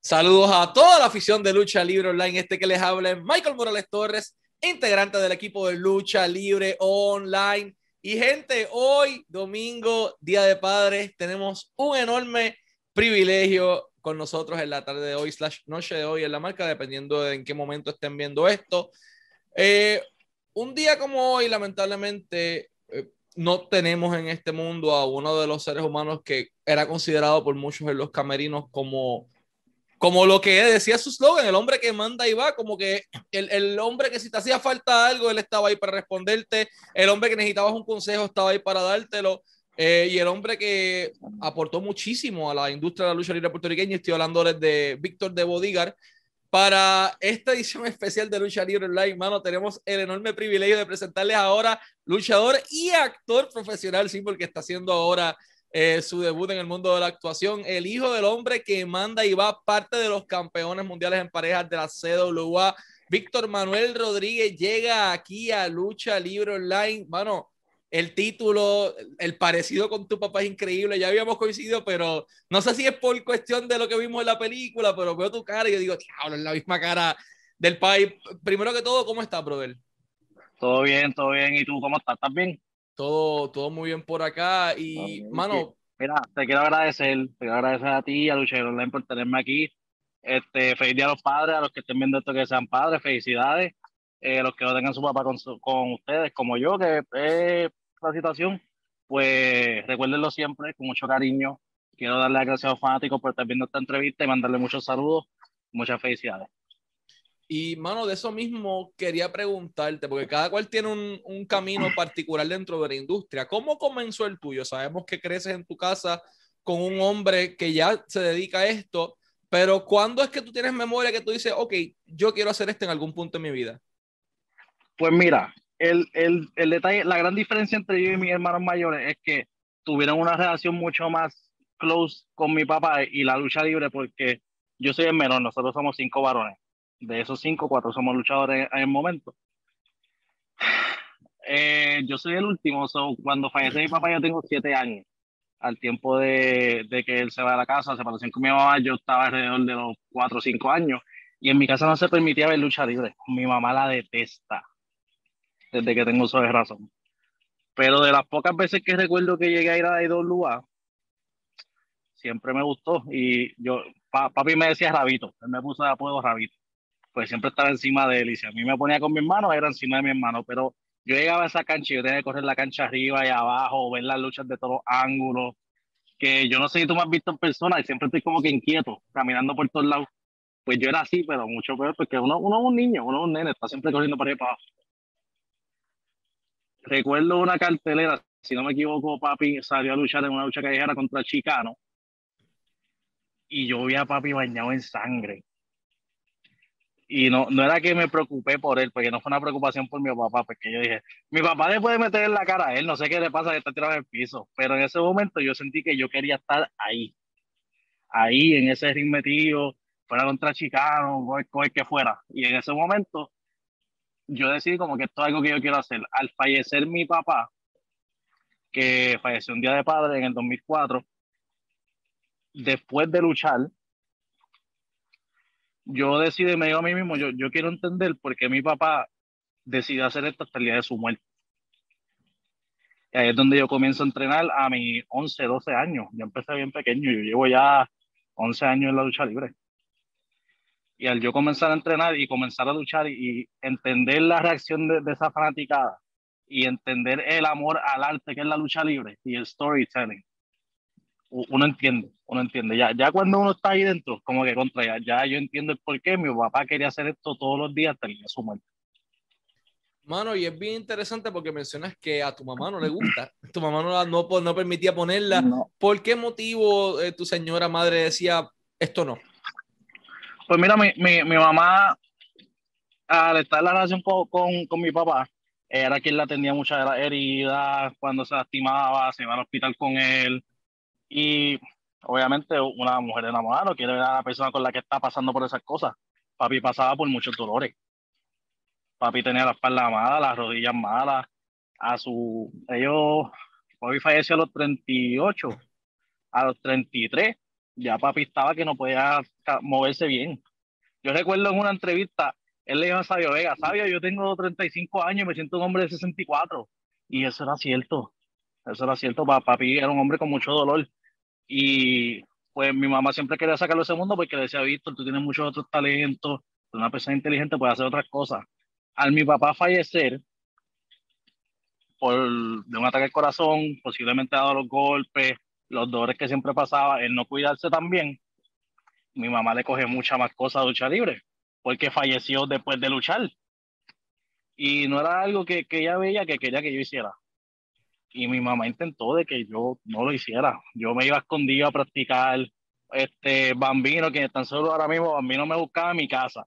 Saludos a toda la afición de Lucha Libre Online. Este que les habla es Michael Morales Torres, integrante del equipo de Lucha Libre Online. Y gente, hoy, domingo, Día de Padres, tenemos un enorme privilegio con nosotros en la tarde de hoy, slash noche de hoy en la marca, dependiendo de en qué momento estén viendo esto. Eh, un día como hoy, lamentablemente, eh, no tenemos en este mundo a uno de los seres humanos que era considerado por muchos en los camerinos como como lo que decía su slogan, el hombre que manda y va, como que el, el, hombre que si te hacía falta algo, él estaba ahí para responderte, el hombre que necesitabas un consejo estaba ahí para dártelo, eh, y el hombre que aportó muchísimo a la industria de la lucha libre puertorriqueña, estoy hablando de Víctor de Bodigar, para esta edición especial de Lucha Libre Online, mano, tenemos el enorme privilegio de presentarles ahora luchador y actor profesional, sí, porque está haciendo ahora eh, su debut en el mundo de la actuación. El hijo del hombre que manda y va parte de los campeones mundiales en parejas de la CWA. Víctor Manuel Rodríguez llega aquí a Lucha Libre Online. Bueno, el título, el parecido con tu papá es increíble. Ya habíamos coincidido, pero no sé si es por cuestión de lo que vimos en la película, pero veo tu cara y yo digo, diablo, es la misma cara del país. Primero que todo, ¿cómo estás, brother? Todo bien, todo bien. ¿Y tú cómo estás? ¿Estás? Todo, todo muy bien por acá. Y, mano. Mira, te quiero agradecer, te quiero agradecer a ti y a Luchero Online por tenerme aquí. Este, feliz día a los padres, a los que estén viendo esto que sean padres, felicidades. Eh, los que no tengan su papá con, con ustedes, como yo, que es la situación, pues recuérdenlo siempre con mucho cariño. Quiero darle las gracias a los fanáticos por estar viendo esta entrevista y mandarle muchos saludos, muchas felicidades. Y, mano, de eso mismo quería preguntarte, porque cada cual tiene un, un, camino particular dentro de la industria. ¿Cómo comenzó el tuyo? Sabemos que creces en tu casa con un hombre que ya se dedica a esto, pero ¿cuándo es que tú tienes memoria que tú dices, ok, yo quiero hacer esto en algún punto de mi vida? Pues mira, el, el, el detalle, la gran diferencia entre yo y mis hermanos mayores es que tuvieron una relación mucho más close con mi papá y la lucha libre, porque yo soy el menor, nosotros somos cinco varones de esos cinco, cuatro somos luchadores en el momento. Eh, yo soy el último, cuando falleció mi papá yo tengo siete años. Al tiempo de, de, que él se va a la casa, se separación con mi mamá, yo estaba alrededor de los cuatro o cinco años. Y en mi casa no se permitía ver lucha libre. Mi mamá la detesta desde que tengo uso de razón. Pero de las pocas veces que recuerdo que llegué a ir a IWA, siempre me gustó. Y yo, papi me decía Rabito, él me puso de apodo Rabito pues siempre estaba encima de él. Y si a mí me ponía con mi hermano, era encima de mi hermano. Pero yo llegaba a esa cancha y yo tenía que correr la cancha arriba y abajo, ver las luchas de todos ángulos. Que yo no sé si tú me has visto en persona y siempre estoy como que inquieto, caminando por todos lados. Pues yo era así, pero mucho peor, porque uno, uno es un niño, uno es un nene, está siempre corriendo para arriba y para abajo. Recuerdo una cartelera, si no me equivoco, papi salió a luchar en una lucha callejera contra Chicano. Y yo vi a papi bañado en sangre y no, no era que me preocupé por él, porque no fue una preocupación por mi papá, porque yo dije, mi papá le puede meter en la cara a él, no sé qué le pasa que está tirado en el piso, pero en ese momento yo sentí que yo quería estar ahí, ahí, en ese ring metido, fuera contra Chicano, el que fuera, y en ese momento yo decidí como que esto es algo que yo quiero hacer. Al fallecer mi papá, que falleció un día de padre en el 2004, después de luchar, yo decidí, me digo a mí mismo, yo, yo quiero entender por qué mi papá decidió hacer esto hasta el día de su muerte. Y ahí es donde yo comienzo a entrenar a mis 11, 12 años. Yo empecé bien pequeño, yo llevo ya 11 años en la lucha libre. Y al yo comenzar a entrenar y comenzar a luchar y, entender la reacción de, de, esa fanaticada y entender el amor al arte que es la lucha libre y el storytelling, uno entiende, uno entiende. Ya, ya cuando uno está ahí dentro, como que contra ya, ya yo entiendo el por qué mi papá quería hacer esto todos los días hasta el día de su muerte. Mano, y es bien interesante porque mencionas que a tu mamá no le gusta. Tu mamá no, no, no permitía ponerla. ¿Por qué motivo eh, tu señora madre decía esto no? Pues mira, mi, mi, mi mamá, al estar en la relación con, con, con mi papá, era quien la atendía muchas de las heridas, cuando se lastimaba, se iba al hospital con él, y obviamente una mujer enamorada no quiere ver a la persona con la que está pasando por esas cosas. Papi pasaba por muchos dolores. Papi tenía la espalda mala, las rodillas malas. A su, ellos, papi falleció a los 38. A los 33 ya papi estaba que no podía moverse bien. Yo recuerdo en una entrevista, él le dijo a Sabio Vega, Sabio, yo tengo 35 años y me siento un hombre de 64. Y eso era cierto. Eso era cierto. Papi era un hombre con mucho dolor. Y pues mi mamá siempre quería sacarlo ese mundo porque le decía, Víctor, tú tienes muchos otros talentos, una persona inteligente puede hacer otras cosas. Al mi papá fallecer por, de un ataque al corazón, posiblemente dado los golpes, los dolores que siempre pasaba, el no cuidarse también, mi mamá le coge mucha más cosas a lucha libre, porque falleció después de luchar. Y no era algo que, que ella veía que quería que yo hiciera y mi mamá intentó de que yo no lo hiciera. Yo me iba escondido a practicar este bambino, que tan solo ahora mismo bambino me buscaba en mi casa.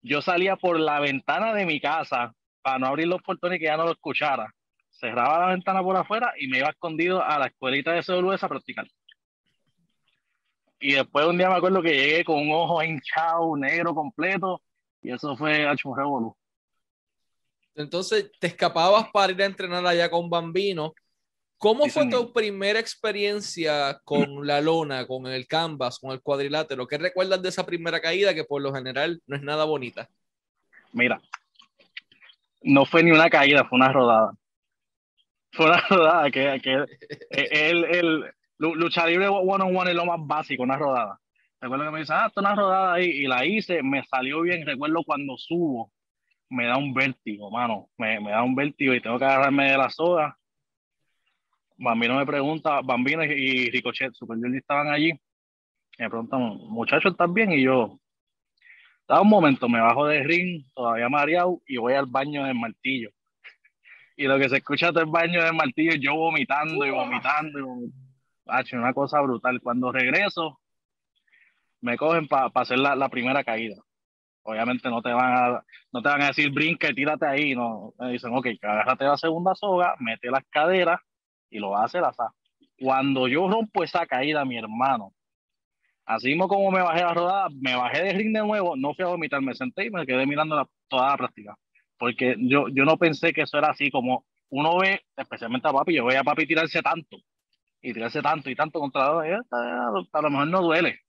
Yo salía por la ventana de mi casa para no abrir los portones y que ya no lo escuchara. Cerraba la ventana por afuera y me iba escondido a la escuelita de CWS a practicar. Y después un día me acuerdo que llegué con un ojo hinchado, negro completo, y eso fue revolú. Entonces te escapabas para ir a entrenar allá con Bambino. ¿Cómo fue tu primera experiencia con la lona, con el canvas, con el cuadrilátero? ¿Qué recuerdas de esa primera caída que por lo general no es nada bonita? Mira, no fue ni una caída, fue una rodada. Fue una rodada que, que el, el, lucha libre one on one es lo más básico, una rodada. Recuerdo que me dice, ah, esto es una rodada ahí, y la hice, me salió bien. Recuerdo cuando subo, me da un vértigo, mano. Me, me da un vértigo y tengo que agarrarme de la soga. Bambino me pregunta, Bambino y Ricochet, Super estaban allí. Me preguntan, muchachos, ¿están bien? Y yo, da un momento, me bajo del ring, todavía mareado, y voy al baño del martillo. Y lo que se escucha todo el baño del martillo, yo vomitando y vomitando. Y una cosa brutal. Cuando regreso, me cogen para hacer la, la primera caída obviamente no te van a, no te van a decir brinca y tírate ahí, no, me dicen, ok, agárrate la segunda soga, mete las caderas y lo vas a hacer así. Cuando yo rompo esa caída, mi hermano, así como me bajé la rodada, me bajé de ring de nuevo, no fui a vomitar, me senté y me quedé mirando la, toda la práctica, porque yo, yo no pensé que eso era así, como uno ve, especialmente a papi, yo veía a papi tirarse tanto, y tirarse tanto y tanto contra la a lo mejor no duele.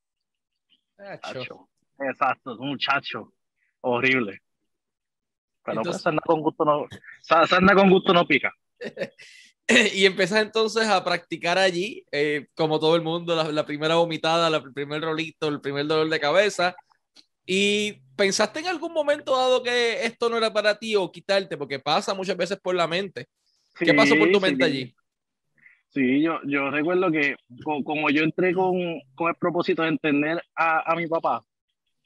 Exacto, un muchacho horrible. Pero pues anda con gusto no, anda con gusto no pica. y empiezas entonces a practicar allí, eh, como todo el mundo, la, primera vomitada, el primer rolito, el primer dolor de cabeza. ¿Y pensaste en algún momento dado que esto no era para ti o quitarte? Porque pasa muchas veces por la mente. ¿Qué pasó por tu mente allí? Sí, yo, yo recuerdo que como yo entré con, con el propósito de entender a, a mi papá,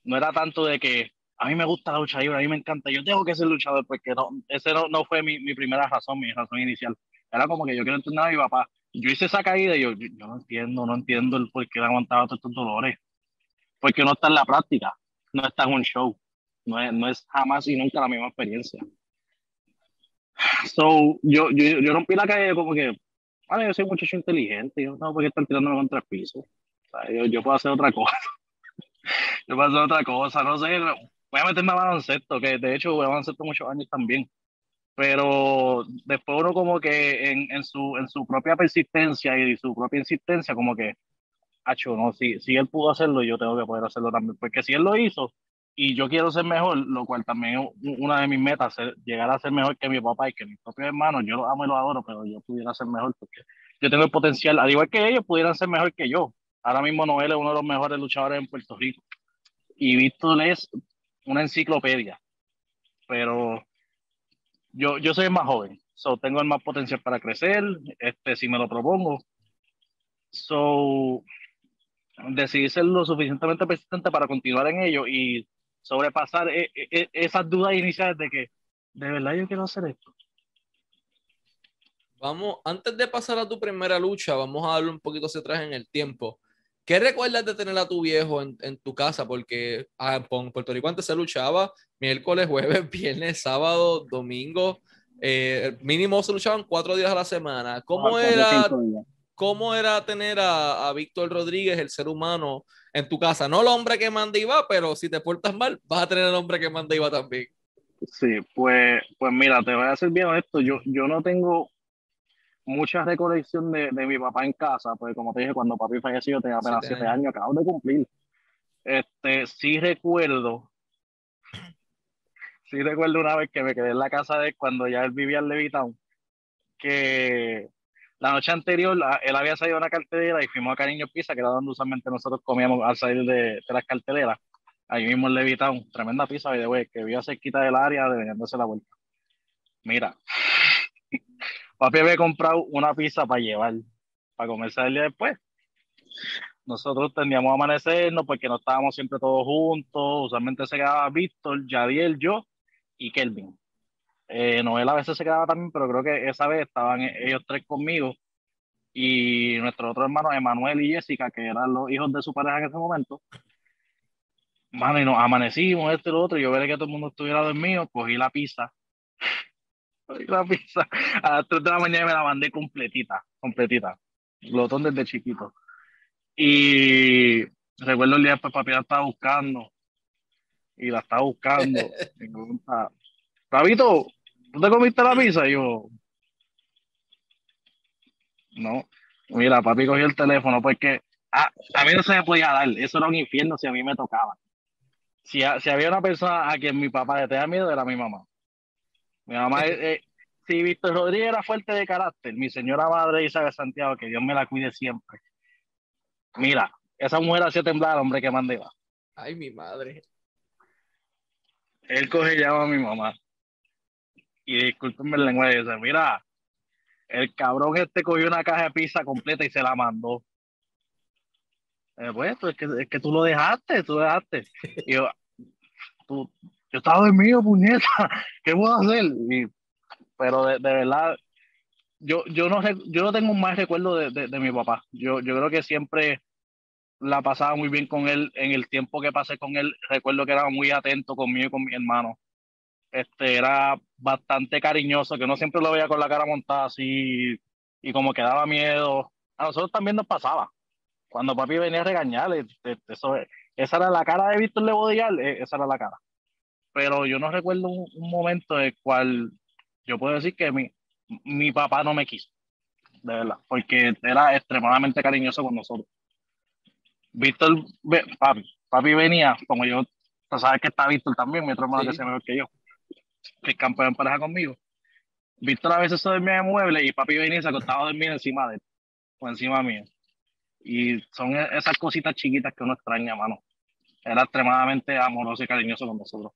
no era tanto de que a mí me gusta la lucha libre, a mí me encanta, yo tengo que ser luchador, porque no, ese no, no fue mi, mi, primera razón, mi razón inicial. Era como que yo quiero entrenar a mi papá. Yo hice esa caída y yo, yo, no entiendo, no entiendo el por qué le aguantaba todos estos dolores. Porque no está en la práctica, no está en un show, no es, no es jamás y nunca la misma experiencia. So, yo, yo, yo rompí la caída como que, vale, yo soy un muchacho inteligente, yo no, porque están tirándome contra el piso. O sea, yo, yo puedo hacer otra cosa yo pasó otra cosa, no sé, voy a meterme a baloncesto, que de hecho voy a baloncesto muchos años también, pero después uno como que en, en, su, en su propia persistencia y su propia insistencia, como que, hacho, no, si, si él pudo hacerlo, yo tengo que poder hacerlo también, porque si él lo hizo y yo quiero ser mejor, lo cual también es una de mis metas, llegar a ser mejor que mi papá y que mis propios hermanos, yo los amo y los adoro, pero yo pudiera ser mejor porque yo tengo el potencial, al igual que ellos, pudieran ser mejor que yo. Ahora mismo Noel es uno de los mejores luchadores en Puerto Rico y Víctor es una enciclopedia, pero yo, yo soy más joven, so tengo el más potencial para crecer, este, si me lo propongo. So, decidí ser lo suficientemente persistente para continuar en ello y sobrepasar e, e, e, esas dudas iniciales de que de verdad yo quiero hacer esto. Vamos, antes de pasar a tu primera lucha, vamos a darle un poquito hacia atrás en el tiempo. ¿Qué recuerdas de tener a tu viejo en, en tu casa? Porque ah, en Puerto Rico antes se luchaba miércoles, jueves, viernes, sábado, domingo. Eh, mínimo se luchaban cuatro días a la semana. ¿Cómo, era, ¿cómo era tener a, a, Víctor Rodríguez, el ser humano, en tu casa? No el hombre que manda y va, pero si te portas mal, vas a tener el hombre que manda y va también. Sí, pues, pues mira, te voy a hacer bien esto. Yo, yo no tengo mucha recolección de, de, mi papá en casa, pues como te dije, cuando papi falleció tenía apenas siete años, acabo de cumplir. Este, sí recuerdo, sí recuerdo una vez que me quedé en la casa de él cuando ya él vivía en Levitown, que la noche anterior él había salido a una cartelera y fuimos a Cariño Pizza, que era donde usualmente nosotros comíamos al salir de, de las carteleras, ahí mismo en Levitown, tremenda pizza, de que vivía cerquita del área, de la vuelta. Mira, papi había comprado una pizza para llevar, para comerse el día después. Nosotros teníamos a amanecernos porque no estábamos siempre todos juntos. Usualmente se quedaba Víctor, Yadiel, yo y Kelvin. Eh, Noel a veces se quedaba también, pero creo que esa vez estaban ellos tres conmigo y nuestros otros hermanos, Emanuel y Jessica, que eran los hijos de su pareja en ese momento. Mano, y nos amanecimos, este y lo otro. Yo veía que todo el mundo estuviera dormido, cogí la pizza la pizza. A las 3 de la mañana me la mandé completita, completita. Glotón desde chiquito. Y recuerdo el día después, papi la estaba buscando. Y la estaba buscando. me pregunta, Rabito, ¿tú te comiste la pizza? Y yo, no. Mira, papi cogió el teléfono porque a, a mí no se me podía dar. Eso era un infierno si a mí me tocaba. Si, si había una persona a quien mi papá le tenía miedo, era mi mamá. Mi mamá, eh, si Víctor Rodríguez era fuerte de carácter, mi señora madre Isabel Santiago, que Dios me la cuide siempre. Mira, esa mujer hacía temblar al hombre que mandaba. Ay, mi madre. Él coge y llama a mi mamá. Y discúlpenme el lenguaje, dice, mira, el cabrón este cogió una caja de pizza completa y se la mandó. Eh, pues, es que, es que tú lo dejaste, tú dejaste. Y yo, tú, yo estaba dormido, puñeta, ¿qué puedo hacer? pero de, verdad, yo, yo, no, yo no tengo un mal recuerdo de, de, mi papá. Yo, yo creo que siempre la pasaba muy bien con él. En el tiempo que pasé con él, recuerdo que era muy atento conmigo y con mi hermano. Este, era bastante cariñoso, que no siempre lo veía con la cara montada así y como que daba miedo. A nosotros también nos pasaba. Cuando papi venía a regañarle, eso, esa era la cara de Víctor Lebodial, e, esa era la cara pero yo no recuerdo un, momento en el cual yo puedo decir que mi, mi papá no me quiso, de verdad, porque era extremadamente cariñoso con nosotros. Víctor, papi, papi venía, como yo, tú sabes que está Víctor también, mi otro hermano que se mejor que yo, que es campeón en pareja conmigo. Víctor a veces se dormía en mueble y papi venía y se acostaba a dormir encima de él, o encima mío. Y son e, esas cositas chiquitas que uno extraña, mano. Era extremadamente amoroso y cariñoso con nosotros.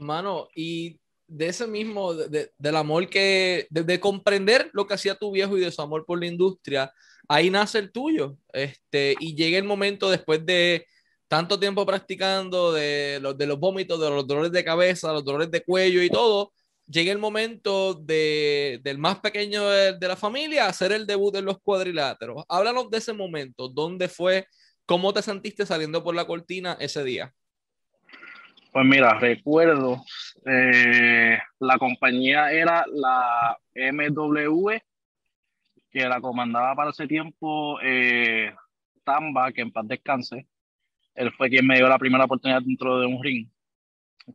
Mano, y de ese mismo, de, del amor que, de, comprender lo que hacía tu viejo y de su amor por la industria, ahí nace el tuyo. Este, y llega el momento después de tanto tiempo practicando, de los, de los vómitos, de los dolores de cabeza, los dolores de cuello y todo, llega el momento de, del más pequeño de, de, la familia hacer el debut en los cuadriláteros. Háblanos de ese momento, ¿dónde fue? ¿Cómo te sentiste saliendo por la cortina ese día? Pues mira, recuerdo, eh, la compañía era la MW, que la comandaba para ese tiempo eh, Tamba, que en paz descanse. Él fue quien me dio la primera oportunidad dentro de un ring.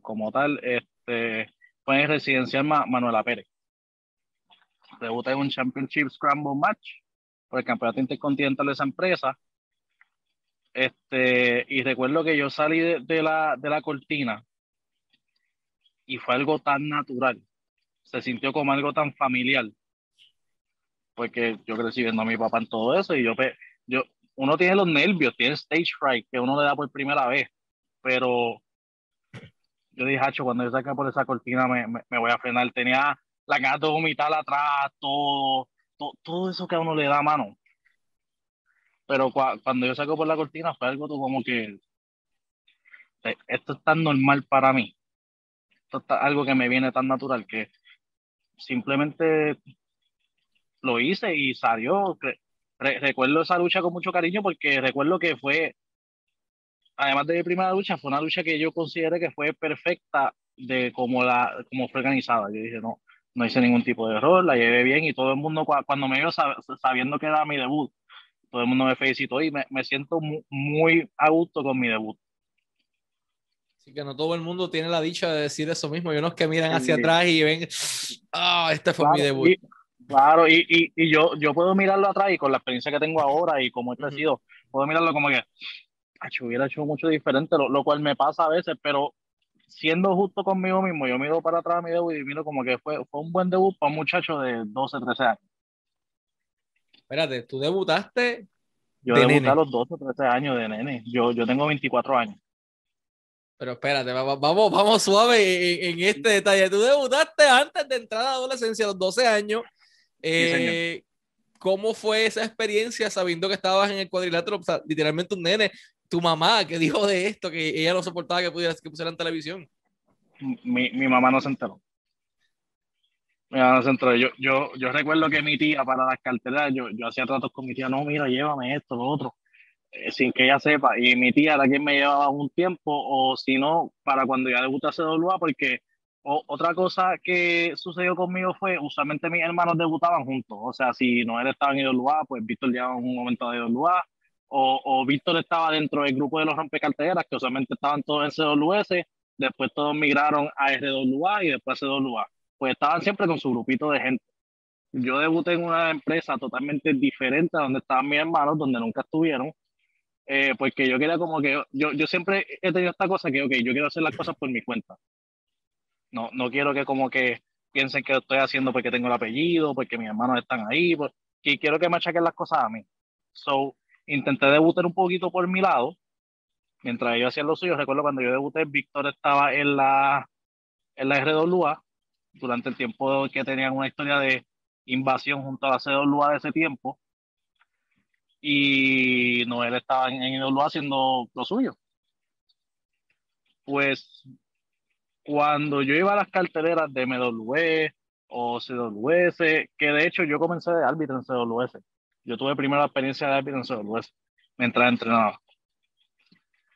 Como tal, este, fue en residencial Manuela Pérez. Debuté en un Championship Scramble Match por el campeonato intercontinental de esa empresa este, y recuerdo que yo salí de, la, de la cortina y fue algo tan natural. Se sintió como algo tan familiar. Porque yo crecí viendo a mi papá en todo eso y yo, yo uno tiene los nervios, tiene stage fright que uno le da por primera vez. Pero yo dije, Hacho, cuando yo saqué por esa cortina me, me, voy a frenar. Tenía la ganas de vomitar atrás, todo, todo, todo eso que a uno le da mano pero cuando yo saco por la cortina fue algo como que eh, esto es tan normal para mí, esto es algo que me viene tan natural que simplemente lo hice y salió. recuerdo esa lucha con mucho cariño porque recuerdo que fue, además de mi primera lucha, fue una lucha que yo consideré que fue perfecta de cómo, la, como fue organizada. Yo dije, no, no hice ningún tipo de error, la llevé bien y todo el mundo cuando me vio sabiendo que era mi debut, todo el mundo me felicitó y me, me siento muy, a gusto con mi debut. Así que no todo el mundo tiene la dicha de decir eso mismo. Hay unos que miran hacia atrás y ven, ah, este fue mi debut. Claro, y, y, y, yo, yo puedo mirarlo atrás y con la experiencia que tengo ahora y cómo he crecido, puedo mirarlo como que hubiera hecho mucho diferente, lo, lo, cual me pasa a veces, pero siendo justo conmigo mismo, yo miro para atrás mi debut y miro como que fue, fue un buen debut para un muchacho de 12, 13 años. Espérate, tú debutaste. Yo debuté a los 12, 13 años de nene. Yo, yo tengo 24 años. Pero espérate, vamos, vamos suave en, este detalle. Tú debutaste antes de entrar a la adolescencia, a los 12 años. Eh, ¿Cómo fue esa experiencia sabiendo que estabas en el cuadrilátero? O sea, literalmente un nene. Tu mamá, que dijo de esto, que ella no soportaba que, pudiera, que pusiera en televisión. Mi, mi mamá no se enteró. Enteró. Yo, yo, yo recuerdo que mi tía, para las carteras, yo, yo hacía tratos con mi tía, no, mira, llévame esto, lo otro. Eh, sin que ella sepa. Y mi tía era quien me llevaba un tiempo, o si no, para cuando ya debutó CWA, porque otra cosa que sucedió conmigo fue, usualmente mis hermanos debutaban juntos. O sea, si Noel estaba en IWA, pues Víctor llevaba un momento de IWA, o, o Víctor estaba dentro del grupo de los rompecarteras, que usualmente estaban todos en CWS, después todos migraron a RWA y después a CWA. Pues estaban siempre con su grupito de gente. Yo debuté en una empresa totalmente diferente a donde estaban mis hermanos, donde nunca estuvieron, eh, porque yo quería como que, yo, yo siempre he tenido esta cosa que, ok, yo quiero hacer las cosas por mi cuenta. No, no quiero que como que piensen que lo estoy haciendo porque tengo el apellido, porque mis hermanos están ahí, porque y quiero que me achaquen las cosas a mí. So, intenté debutar un poquito por mi lado, mientras ellos hacían lo suyo. Recuerdo cuando yo debuté, Víctor estaba en la, en la RWA, durante el tiempo que tenían una historia de invasión junto a la CWA de ese tiempo y Noel estaba en, en haciendo lo suyo. Pues cuando yo iba a las carteleras de MW o CWS, que de hecho yo comencé de árbitro en CWS. Yo tuve primera experiencia de árbitro en CWS mientras entrenaba.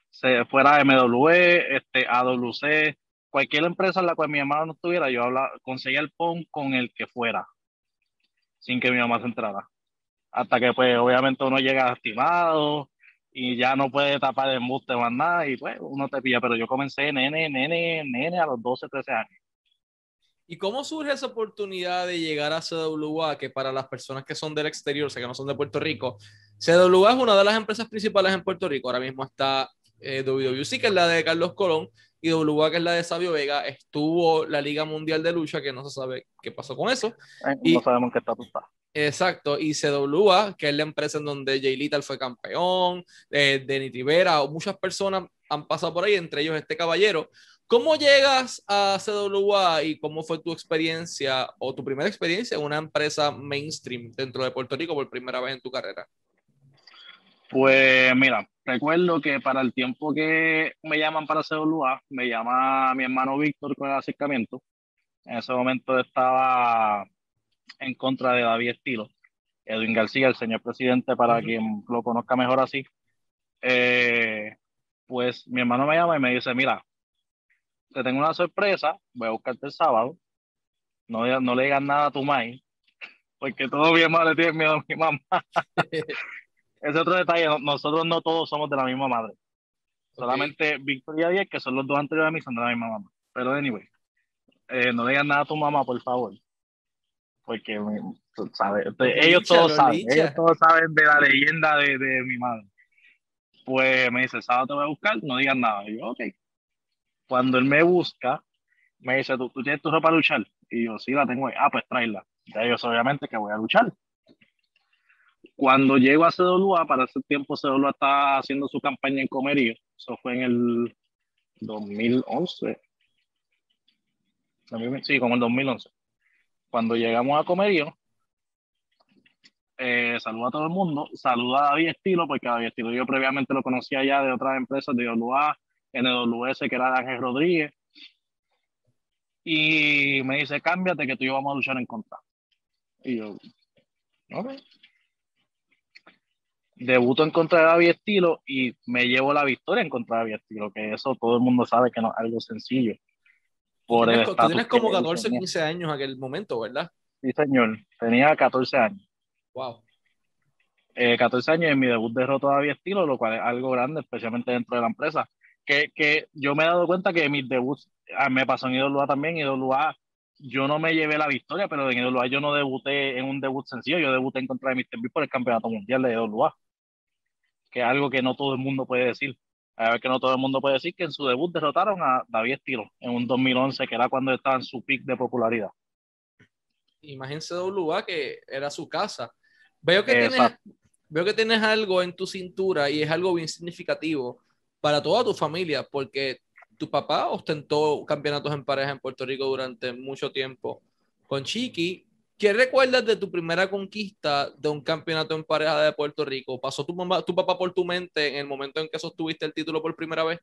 Se, fuera MW, este, AWC, cualquier empresa en la cual mi hermano no estuviera, yo hablaba, conseguía el PON con el que fuera, sin que mi mamá se entrara hasta que pues obviamente uno llega lastimado y ya no puede tapar el embuste más nada y pues uno te pilla, pero yo comencé nene, nene, nene a los 12, 13 años. ¿Y cómo surge esa oportunidad de llegar a CWA, que para las personas que son del exterior, o sea, que no son de Puerto Rico, CWA es una de las empresas principales en Puerto Rico. Ahora mismo está eh, WWC, que es la de Carlos Colón, y WA, que es la de Sabio Vega. Estuvo la Liga Mundial de Lucha, que no se sabe qué pasó con eso. y, no sabemos qué está Exacto, y CWA, que es la empresa en donde Jay Little fue campeón, eh, Denny Rivera, o muchas personas han pasado por ahí, entre ellos este caballero. ¿Cómo llegas a CWA y cómo fue tu experiencia o tu primera experiencia en una empresa mainstream dentro de Puerto Rico por primera vez en tu carrera? Pues mira, recuerdo que para el tiempo que me llaman para CWA, me llama mi hermano Víctor con el acercamiento. En ese momento estaba en contra de David Estilo. Edwin García, el señor presidente, para quien lo conozca mejor así. Eh, pues mi hermano me llama y me dice, mira, te tengo una sorpresa, voy a buscarte el sábado, no, no le digas nada a tu maíz, porque todo mi hermano le tiene miedo a mi mamá. Ese otro detalle, nosotros no todos somos de la misma madre. Solamente Victoria y Díaz, que son los dos anteriores a mí, son de la misma mamá. Pero anyway, eh, no le digas nada a tu mamá, por favor porque ¿sabes? ellos todos saben, ellos todos saben de la leyenda de, de, mi madre. Pues me dice, sábado te voy a buscar, no digas nada. Y yo, ok. Cuando él me busca, me dice, ¿tú, ¿tú tienes tu ropa para luchar? Y yo, sí, la tengo ahí. Ah, pues tráela. Ya ellos obviamente que voy a luchar. Cuando llego a CWA, para ese tiempo CWA estaba haciendo su campaña en Comerío. Eso fue en el 2011. Sí, como el 2011 cuando llegamos a Comerío, eh, saluda a todo el mundo, saluda a David Estilo, porque David Estilo yo previamente lo conocía ya de otras empresas de IWA, NWS, que era Ángel Rodríguez, y me dice, cámbiate que tú y yo vamos a luchar en contra. Y yo, ok. Debuto en contra de David Estilo y me llevo la victoria en contra de David Estilo, que eso todo el mundo sabe que no es algo sencillo por tú tienes, como 14, 15 años en aquel momento, ¿verdad? Sí, señor. Tenía 14 años. Wow. 14 eh, años y en mi debut derrotó todavía estilo, lo cual es algo grande, especialmente dentro de la empresa. Que, que yo me he dado cuenta que mis debuts ah, me pasó en IWA también. IWA yo no me llevé la victoria, pero en IWA yo no debuté en un debut sencillo, yo debuté en contra de Mr. B por el campeonato mundial de IWA, que es algo que no todo el mundo puede decir. A ver que no todo el mundo puede decir que en su debut derrotaron a David Estilo en un 2011, que era cuando estaba en su pick de popularidad. Imagínense WA que era su casa. Veo que, tienes, veo que tienes algo en tu cintura y es algo bien significativo para toda tu familia, porque tu papá ostentó campeonatos en pareja en Puerto Rico durante mucho tiempo con Chiqui. ¿Qué recuerdas de tu primera conquista de un campeonato en pareja de Puerto Rico? ¿Pasó tu, mamá, tu papá por tu mente en el momento en que sostuviste el título por primera vez?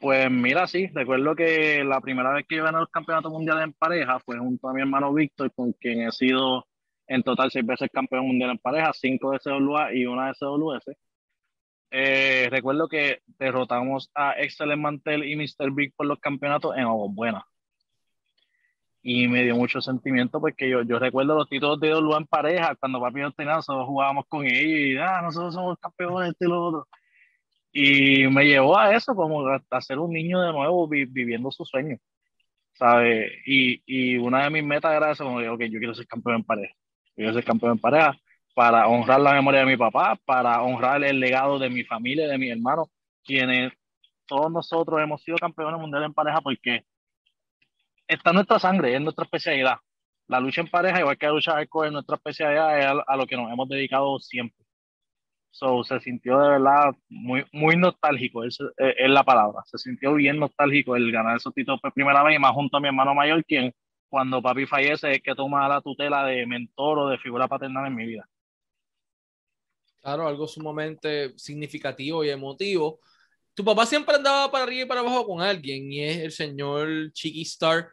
Pues mira, sí, recuerdo que la primera vez que yo gané el campeonato mundial en pareja fue junto a mi hermano Víctor, con quien he sido en total seis veces campeón mundial en pareja, cinco de CWA y una de CWS. Eh, recuerdo que derrotamos a Excellent Mantel y Mr. Big por los campeonatos en Buena. Y me dio mucho sentimiento porque yo, yo recuerdo los títulos de WA en pareja, cuando papi y yo nosotros jugábamos con ellos y ah, nosotros somos campeones, este y lo otro. Y me llevó a eso, como a ser un niño de nuevo viviendo su sueño, ¿sabes? Y, y, una de mis metas era eso, como que yo quiero ser campeón en pareja. Yo quiero ser campeón en pareja para honrar la memoria de mi papá, para honrar el legado de mi familia, de mi hermano, quienes todos nosotros hemos sido campeones mundiales en pareja porque está en nuestra sangre, es nuestra especialidad. La lucha en pareja, igual que la lucha arco, es nuestra especialidad, es a, lo que nos hemos dedicado siempre. So, se sintió de verdad muy, muy nostálgico, es, es, la palabra. Se sintió bien nostálgico el ganar esos títulos por primera vez y más junto a mi hermano mayor, quien cuando papi fallece es que toma la tutela de mentor o de figura paternal en mi vida. Claro, algo sumamente significativo y emotivo. Tu papá siempre andaba para arriba y para abajo con alguien y es el señor Chiqui Star.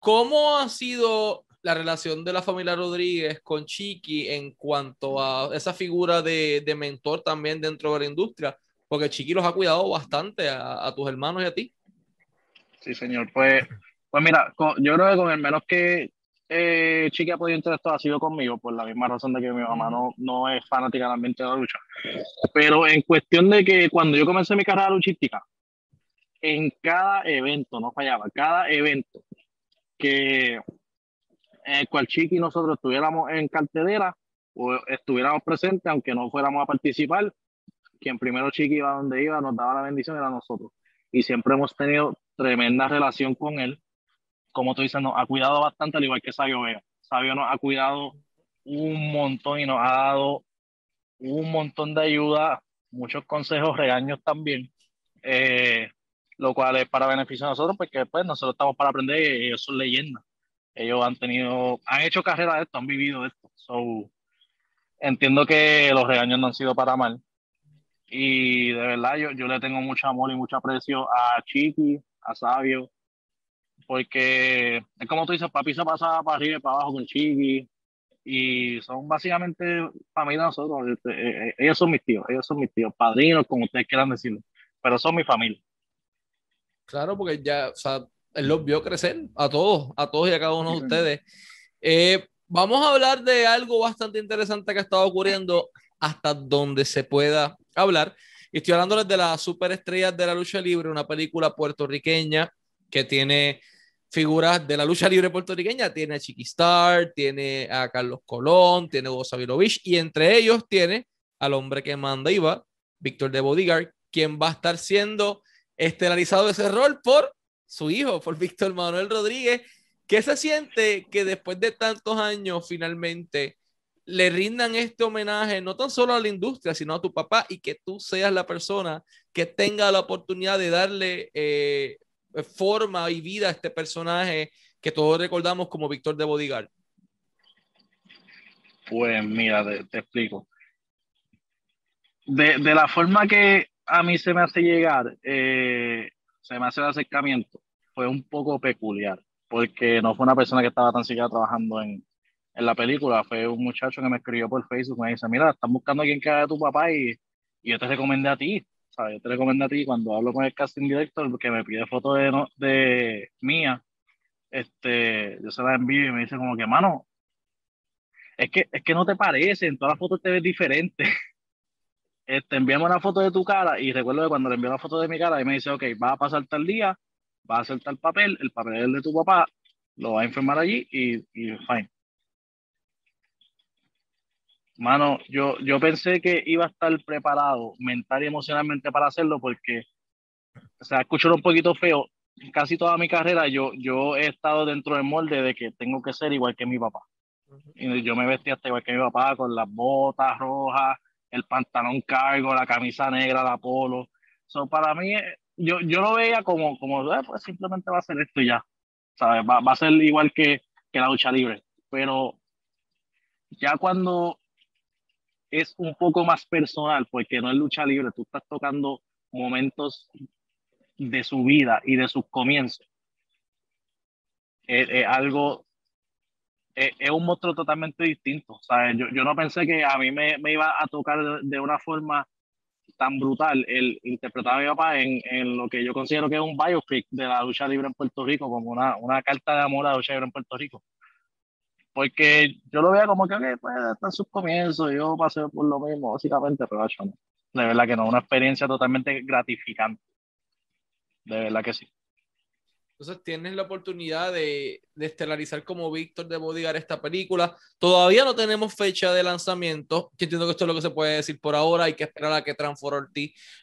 ¿Cómo ha sido la relación de la familia Rodríguez con Chiqui en cuanto a esa figura de, mentor también dentro de la industria? Porque Chiqui los ha cuidado bastante a, a tus hermanos y a ti. Sí, señor. Pues, pues mira, yo creo que con el menos que eh, Chiqui ha podido interactuar ha sido conmigo, por la misma razón de que mi mamá no, no es fanática del ambiente de la lucha. Pero en cuestión de que cuando yo comencé mi carrera luchística, en cada evento, no fallaba, cada evento que en el cual Chiqui y nosotros estuviéramos en cartelera o estuviéramos presentes, aunque no fuéramos a participar, quien primero Chiqui iba donde iba, nos daba la bendición, era nosotros. Y siempre hemos tenido tremenda relación con él como tú dices, nos ha cuidado bastante, al igual que Sabio Vega. Sabio nos ha cuidado un montón y nos ha dado un montón de ayuda, muchos consejos, regaños también, eh, lo cual es para beneficio de nosotros, porque pues nosotros estamos para aprender y ellos son leyendas. Ellos han tenido, han hecho carrera de esto, han vivido de esto. So, entiendo que los regaños no han sido para mal. Y de verdad, yo, yo le tengo mucho amor y mucho aprecio a Chiqui, a Sabio, porque es como tú dices, papi se pasa para arriba y para abajo con Chiqui, y son básicamente familia de nosotros. Este, eh, eh, ellos son mis tíos, ellos son mis tíos, padrinos, como ustedes quieran decirlo, pero son mi familia. Claro, porque ya, o sea, él los vio crecer a todos, a todos y a cada uno de ustedes. Eh, vamos a hablar de algo bastante interesante que ha estado ocurriendo hasta donde se pueda hablar. Y estoy hablándoles de las superestrellas de la lucha libre, una película puertorriqueña que tiene figuras de la lucha libre puertorriqueña. Tiene a Chiquistar, tiene a Carlos Colón, tiene a Hugo y entre ellos tiene al hombre que manda va, Víctor de Bodyguard, quien va a estar siendo estelarizado ese rol por su hijo, por Víctor Manuel Rodríguez. ¿Qué se siente que después de tantos años finalmente le rindan este homenaje no tan solo a la industria, sino a tu papá y que tú seas la persona que tenga la oportunidad de darle eh, forma y vida a este personaje que todos recordamos como Víctor de Bodyguard? Pues mira, te, explico. De, de, la forma que a mí se me hace llegar, eh, se me hace el acercamiento, fue un poco peculiar, porque no fue una persona que estaba tan siquiera trabajando en, en la película, fue un muchacho que me escribió por Facebook, me dice, mira, están buscando a quien que haga tu papá y, y yo te recomendé a ti. Yo te recomiendo a ti cuando hablo con el casting director que me pide fotos de, de mía, este, yo se la envío y me dice como que, mano, es que, es que no te parece, en todas las fotos te ves diferente. Este, enviamos una foto de tu cara y recuerdo que cuando le envió la foto de mi cara, y me dice, ok, va a pasar tal día, va a hacer tal papel, el papel es el de tu papá, lo va a enfermar allí y, y fine. Mano, yo, yo pensé que iba a estar preparado mental y emocionalmente para hacerlo porque, o sea, escucho un poquito feo. Casi toda mi carrera yo, yo he estado dentro del molde de que tengo que ser igual que mi papá. Y yo me vestía hasta igual que mi papá, con las botas rojas, el pantalón cargo, la camisa negra, la polo. So, para mí, yo, yo lo veía como, como eh, pues simplemente va a ser esto y ya. ¿Sabes? Va, va a ser igual que, que la lucha libre. Pero ya cuando es un poco más personal porque no es lucha libre, tú estás tocando momentos de su vida y de sus comienzos. Es, algo, es, un monstruo totalmente distinto. ¿sabes? Yo, yo no pensé que a mí me, me iba a tocar de, una forma tan brutal el interpretar a mi papá en, en, lo que yo considero que es un biopic de la lucha libre en Puerto Rico, como una, una carta de amor a la lucha libre en Puerto Rico porque yo lo veía como que, okay, pues, en sus comienzos, yo pasé por lo mismo, básicamente, pero no. De verdad que no, una experiencia totalmente gratificante. De verdad que sí. Entonces tienes la oportunidad de, de estelarizar como Víctor de Bodyguard esta película. Todavía no tenemos fecha de lanzamiento. Yo entiendo que esto es lo que se puede decir por ahora. Hay que esperar a que Transform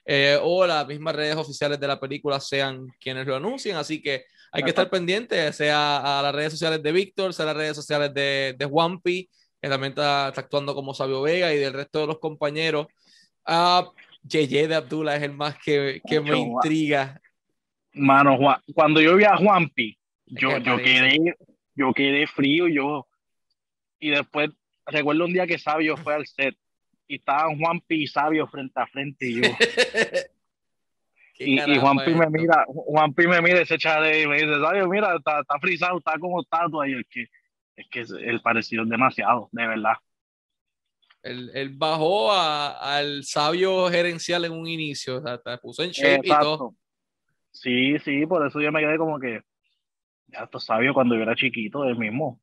eh, o las mismas redes oficiales de la película sean quienes lo anuncien. Así que hay que estar pendiente, sea a las redes sociales de Víctor, sea a las redes sociales de, de Juanpi, que también está, actuando como Sabio Vega y del resto de los compañeros. Uh, Yeye de Abdullah es el más que, que me intriga. Mano, cuando yo vi a Juanpi, yo, yo, quedé, yo quedé frío, yo. Y después, recuerdo un día que Sabio fue al set y estaban Juanpi y Sabio frente a frente y yo. Y, y Juanpi me mira, Juanpi me mira ese chale y me dice, Sabio, mira, está, está frisado, está como estatua. Y es que, es que el parecido es demasiado, de verdad. Él, él bajó a, al sabio gerencial en un inicio, o sea, te puso en shape y todo. Sí, sí, por eso yo me quedé como que, ya esto sabio cuando yo era chiquito, el mismo.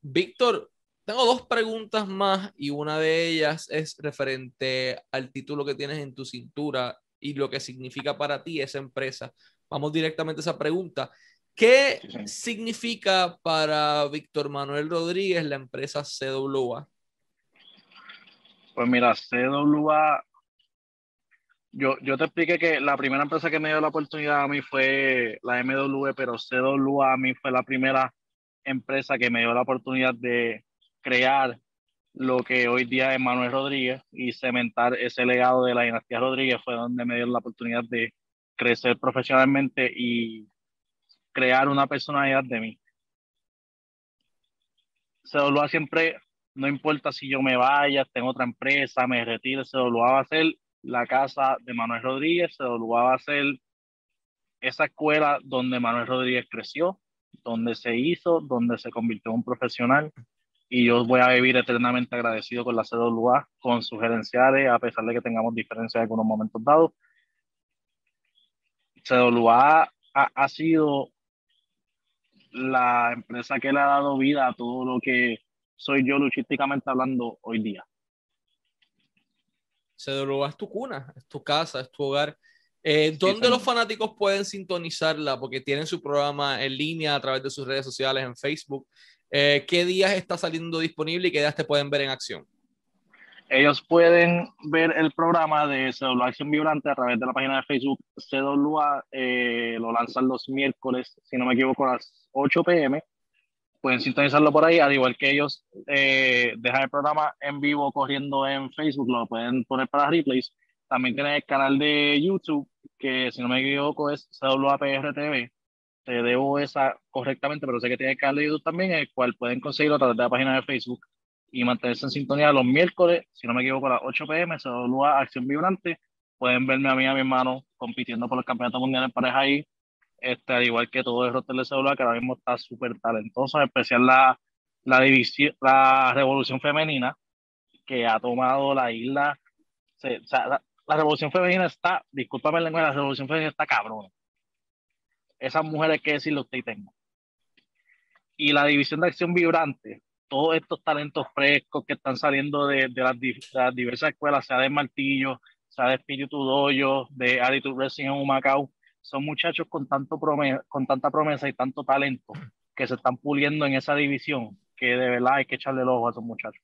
Víctor, tengo dos preguntas más y una de ellas es referente al título que tienes en tu cintura y lo que significa para ti esa empresa. Vamos directamente a esa pregunta. ¿Qué significa para Víctor Manuel Rodríguez la empresa CWA? Pues mira, CWA, yo, yo te expliqué que la primera empresa que me dio la oportunidad a mí fue la MW, pero CWA a mí fue la primera empresa que me dio la oportunidad de crear lo que hoy día es Manuel Rodríguez y cementar ese legado de la dinastía Rodríguez fue donde me dio la oportunidad de crecer profesionalmente y crear una personalidad de mí. CWA siempre, no importa si yo me vaya, tengo otra empresa, me retire, CWA va a ser la casa de Manuel Rodríguez, CWA va a ser esa escuela donde Manuel Rodríguez creció, donde se hizo, donde se convirtió en un profesional y yo voy a vivir eternamente agradecido con la CWA, con sus gerenciales, a pesar de que tengamos diferencias en algunos momentos dados. CWA ha, ha, sido la empresa que le ha dado vida a todo lo que soy yo luchísticamente hablando hoy día. CWA es tu cuna, es tu casa, es tu hogar. Eh, ¿Dónde los fanáticos pueden sintonizarla? Porque tienen su programa en línea a través de sus redes sociales, en Facebook. Eh, ¿qué días está saliendo disponible y qué días te pueden ver en acción? Ellos pueden ver el programa de CWA Acción Vibrante a través de la página de Facebook CWA. Eh, lo lanzan los miércoles, si no me equivoco, a las 8 pm. Pueden sintonizarlo por ahí, al igual que ellos eh, dejan el programa en vivo corriendo en Facebook, lo pueden poner para replays. También tienen el canal de YouTube, que si no me equivoco es CWAPR TV te debo esa correctamente, pero sé que tiene canal de YouTube también, el cual pueden conseguirlo a través de la página de Facebook y mantenerse en sintonía los miércoles, si no me equivoco, a las 8 pm, se da Acción Vibrante. Pueden verme a mí y a mi hermano compitiendo por los campeonatos mundiales en pareja ahí, este, al igual que todo el roster de celular, que ahora mismo está súper talentoso, en especial la, la, división, la revolución femenina, que ha tomado la isla. o sea, la, la, revolución femenina está, discúlpame el lenguaje, la revolución femenina está cabrón esas mujeres que decirle usted y tengo. Y la división de acción vibrante, todos estos talentos frescos que están saliendo de, de, las, diversas escuelas, sea de Martillo, sea de Espíritu Doyo, de Attitude Wrestling en Humacao, son muchachos con, tanto con tanta promesa y tanto talento que se están puliendo en esa división que de verdad hay que echarle el ojo a esos muchachos.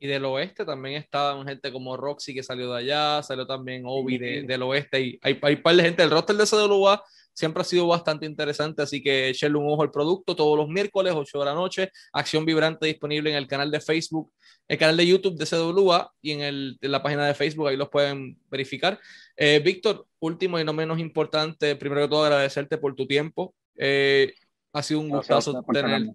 Y del oeste también está gente como Roxy que salió de allá, salió también Obi del oeste y hay, hay par de gente. El roster de CWA siempre ha sido bastante interesante, así que echenle un ojo al producto todos los miércoles, 8 de la noche. Acción Vibrante disponible en el canal de Facebook, el canal de YouTube de CWA y en, el, en la página de Facebook, ahí los pueden verificar. Eh, Víctor, último y no menos importante, primero que todo agradecerte por tu tiempo. Eh, ha sido un gustazo tener,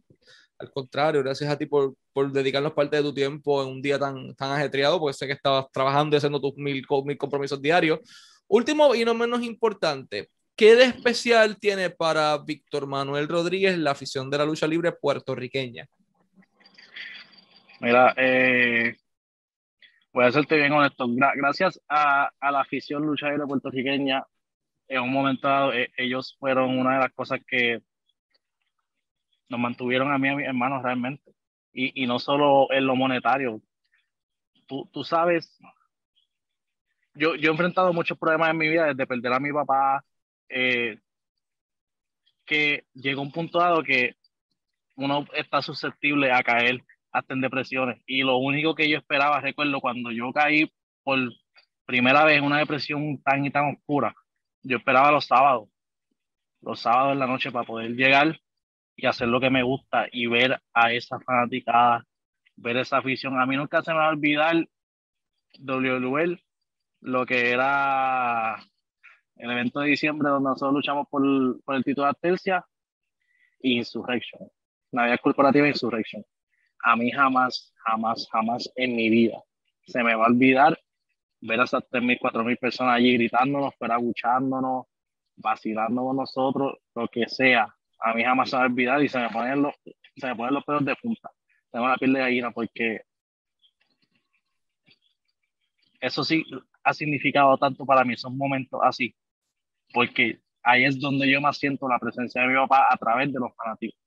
al contrario, gracias a ti por, por, dedicarnos parte de tu tiempo en un día tan, tan ajetreado, porque sé que estabas trabajando y haciendo tus mil, mil compromisos diarios. Último y no menos importante, ¿qué de especial tiene para Víctor Manuel Rodríguez la afición de la lucha libre puertorriqueña? Mira, eh, voy a serte bien honesto. gracias a, la afición lucha libre puertorriqueña, en un momento dado, eh, ellos fueron una de las cosas que nos mantuvieron a mí y a mis hermanos realmente. Y, y no solo en lo monetario. Tú, tú sabes, yo, yo he enfrentado muchos problemas en mi vida, desde perder a mi papá, eh, que llegó un punto dado que uno está susceptible a caer hasta en depresiones. Y lo único que yo esperaba, recuerdo cuando yo caí por primera vez en una depresión tan y tan oscura, yo esperaba los sábados, los sábados en la noche para poder llegar y hacer lo que me gusta y ver a esa fanaticada, ver esa afición. A mí nunca se me va a olvidar WWL, lo que era el evento de diciembre donde nosotros luchamos por, por el título de Artesia y Insurrection, Navidad Corporativa Insurrection. A mí jamás, jamás, jamás en mi vida se me va a olvidar ver a esas 3.000, 4.000 personas allí gritándonos, pero aguchándonos, vacilando con nosotros, lo que sea a mí jamás se va a olvidar y se me ponen los, se me ponen los pelos de punta. Tengo la piel de gallina porque eso sí ha significado tanto para mí, esos momentos así, porque ahí es donde yo más siento la presencia de mi papá a través de los fanáticos.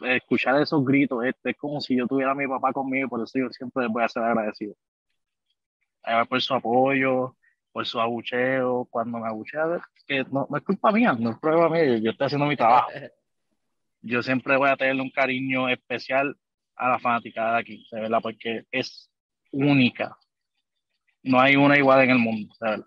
Escuchar esos gritos este, es como si yo tuviera a mi papá conmigo, por eso yo siempre les voy a ser agradecido. Por su apoyo, por su abucheo, cuando me abuchea, que no, no, es culpa mía, no es prueba mía, yo, estoy haciendo mi trabajo. Yo siempre voy a tenerle un cariño especial a la fanática de aquí, de verdad, porque es única. No hay una igual en el mundo, de verdad.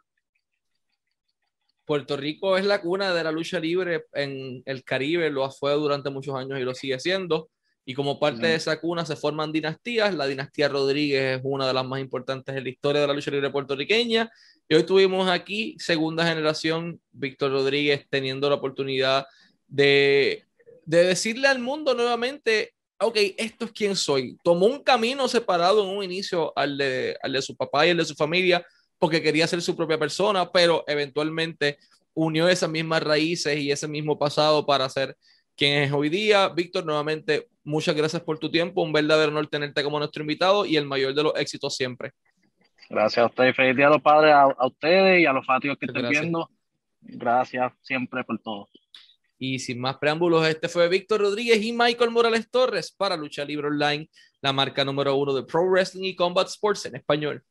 Puerto Rico es la cuna de la lucha libre en el Caribe, lo fue durante muchos años y lo sigue siendo. Y como parte de esa cuna se forman dinastías. La dinastía Rodríguez es una de las más importantes en la historia de la lucha libre puertorriqueña. Y hoy tuvimos aquí, segunda generación, Víctor Rodríguez teniendo la oportunidad de, de decirle al mundo nuevamente, ok, esto es quien soy. Tomó un camino separado en un inicio al de, al de su papá y el de su familia, porque quería ser su propia persona, pero eventualmente unió esas mismas raíces y ese mismo pasado para ser quien es hoy día. Víctor, nuevamente, muchas gracias por tu tiempo. Un verdadero honor tenerte como nuestro invitado y el mayor de los éxitos siempre. Gracias a ustedes. Feliz día a los padres, a, ustedes y a los fanáticos que estén viendo. Gracias siempre por todo. Y sin más preámbulos, este fue Víctor Rodríguez y Michael Morales Torres para Lucha Libre Online, la marca número uno de Pro Wrestling y Combat Sports en español.